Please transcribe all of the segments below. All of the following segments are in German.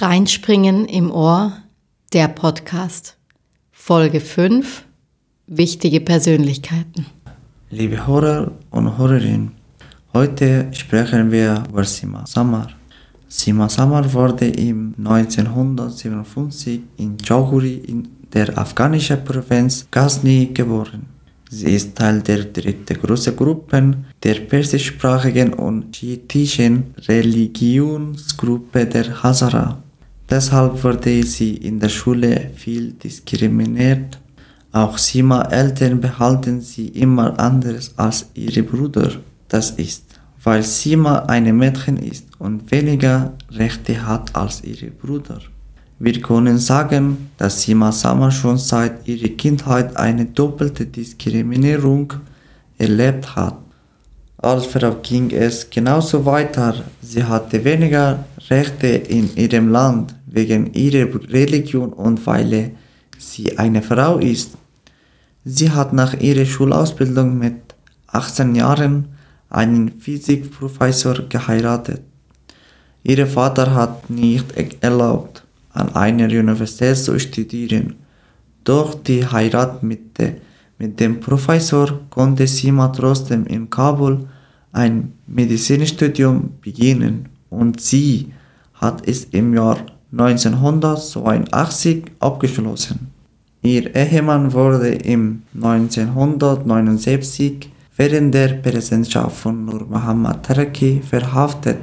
Reinspringen im Ohr, der Podcast. Folge 5. Wichtige Persönlichkeiten. Liebe Hörer und Hörerinnen, heute sprechen wir über Sima Samar. Sima Samar wurde im 1957 in Chowhuri in der afghanischen Provinz Ghazni geboren. Sie ist Teil der dritten großen Gruppen der persischsprachigen und schiitischen Religionsgruppe der Hazara. Deshalb wurde sie in der Schule viel diskriminiert. Auch Sima Eltern behalten sie immer anders als ihre Brüder. Das ist, weil Sima eine Mädchen ist und weniger Rechte hat als ihre Brüder. Wir können sagen, dass Sima Sama schon seit ihrer Kindheit eine doppelte Diskriminierung erlebt hat. Als Frau ging es genauso weiter. Sie hatte weniger Rechte in ihrem Land wegen ihrer Religion und weil sie eine Frau ist. Sie hat nach ihrer Schulausbildung mit 18 Jahren einen Physikprofessor geheiratet. Ihr Vater hat nicht erlaubt, an einer Universität zu studieren. Durch die Heirat mit, de, mit dem Professor konnte Sima trotzdem in Kabul ein Medizinstudium beginnen und sie hat es im Jahr 1982 abgeschlossen. Ihr Ehemann wurde im 1979 während der Präsidentschaft von Nur Muhammad Taraki verhaftet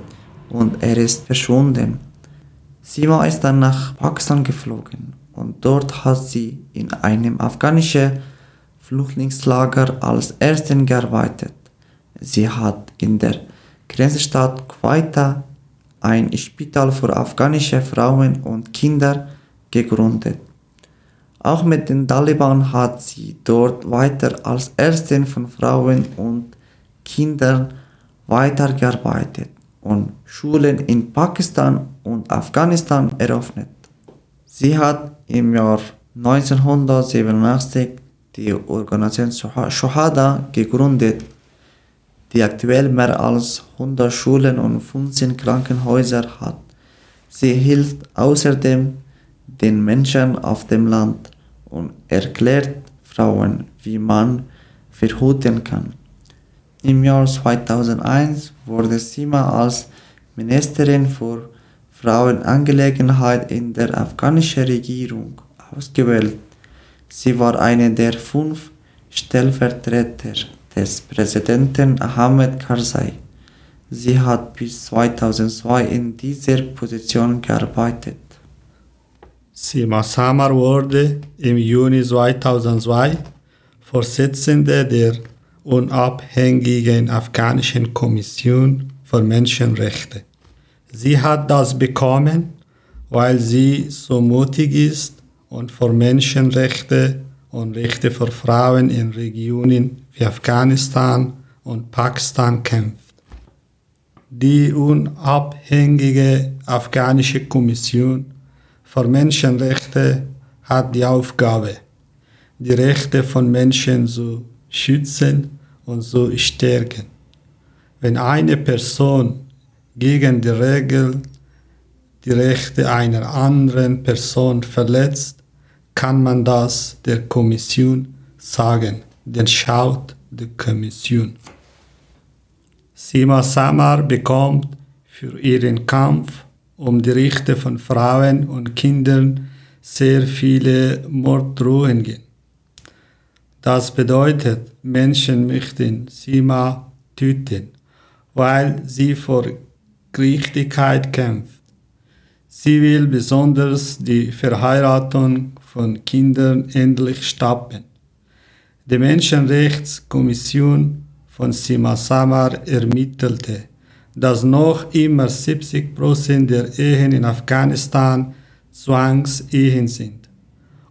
und er ist verschwunden. Sima ist dann nach Pakistan geflogen und dort hat sie in einem afghanischen Flüchtlingslager als Ärztin gearbeitet. Sie hat in der Grenzstadt Quetta ein Spital für afghanische Frauen und Kinder gegründet. Auch mit den Taliban hat sie dort weiter als Ärztin von Frauen und Kindern weitergearbeitet und Schulen in Pakistan und Afghanistan eröffnet. Sie hat im Jahr 1987 die Organisation Shohada gegründet, die aktuell mehr als 100 Schulen und 15 Krankenhäuser hat. Sie hilft außerdem den Menschen auf dem Land und erklärt Frauen, wie man verhüten kann. Im Jahr 2001 wurde Sima als Ministerin für Frauenangelegenheit in der afghanischen Regierung ausgewählt. Sie war eine der fünf Stellvertreter des Präsidenten Ahmed Karzai. Sie hat bis 2002 in dieser Position gearbeitet. Sima Samar wurde im Juni 2002 Vorsitzende der unabhängigen afghanischen Kommission für Menschenrechte. Sie hat das bekommen, weil sie so mutig ist und für Menschenrechte und Rechte für Frauen in Regionen wie Afghanistan und Pakistan kämpft. Die unabhängige afghanische Kommission für Menschenrechte hat die Aufgabe, die Rechte von Menschen zu schützen und zu stärken. Wenn eine Person gegen die Regel die Rechte einer anderen Person verletzt, kann man das der Kommission sagen. Dann schaut die Kommission. Sima Samar bekommt für ihren Kampf um die Rechte von Frauen und Kindern sehr viele Morddrohungen. Das bedeutet, Menschen möchten Sima töten, weil sie vor Gerechtigkeit kämpft. Sie will besonders die Verheiratung von Kindern endlich stoppen. Die Menschenrechtskommission von Sima Samar ermittelte, dass noch immer 70 Prozent der Ehen in Afghanistan Zwangsehen sind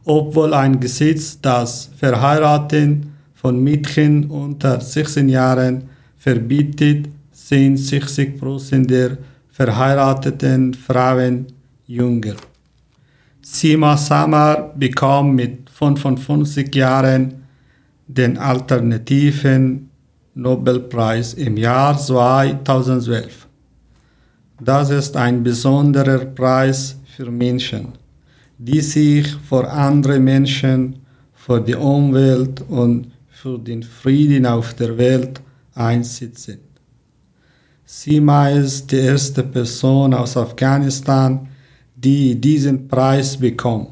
obwohl ein Gesetz das Verheiraten von Mädchen unter 16 Jahren verbietet, sind 60 Prozent der verheirateten Frauen jünger. Sima Samar bekam mit 55 Jahren den alternativen Nobelpreis im Jahr 2012. Das ist ein besonderer Preis für Menschen, die sich für andere Menschen, für die Umwelt und für den Frieden auf der Welt einsetzen. Sima ist die erste Person aus Afghanistan, die diesen Preis bekommt,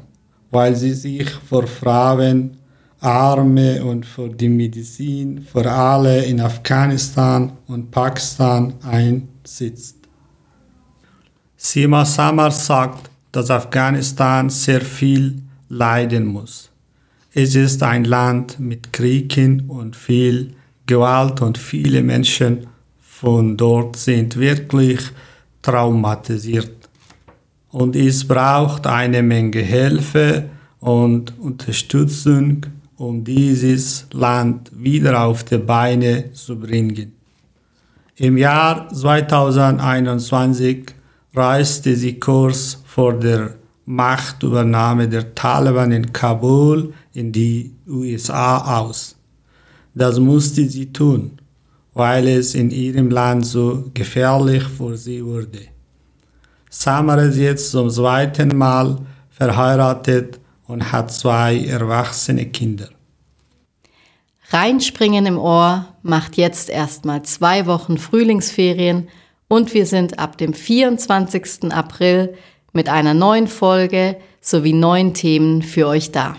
weil sie sich für Frauen, Arme und für die Medizin für alle in Afghanistan und Pakistan einsetzt. Sima Samar sagt, dass Afghanistan sehr viel leiden muss. Es ist ein Land mit Kriegen und viel Gewalt und viele Menschen von dort sind wirklich traumatisiert. Und es braucht eine Menge Hilfe und Unterstützung um dieses Land wieder auf die Beine zu bringen. Im Jahr 2021 reiste sie kurz vor der Machtübernahme der Taliban in Kabul in die USA aus. Das musste sie tun, weil es in ihrem Land so gefährlich für sie wurde. Samar ist jetzt zum zweiten Mal verheiratet und hat zwei erwachsene Kinder. Reinspringen im Ohr macht jetzt erstmal zwei Wochen Frühlingsferien und wir sind ab dem 24. April mit einer neuen Folge sowie neuen Themen für euch da.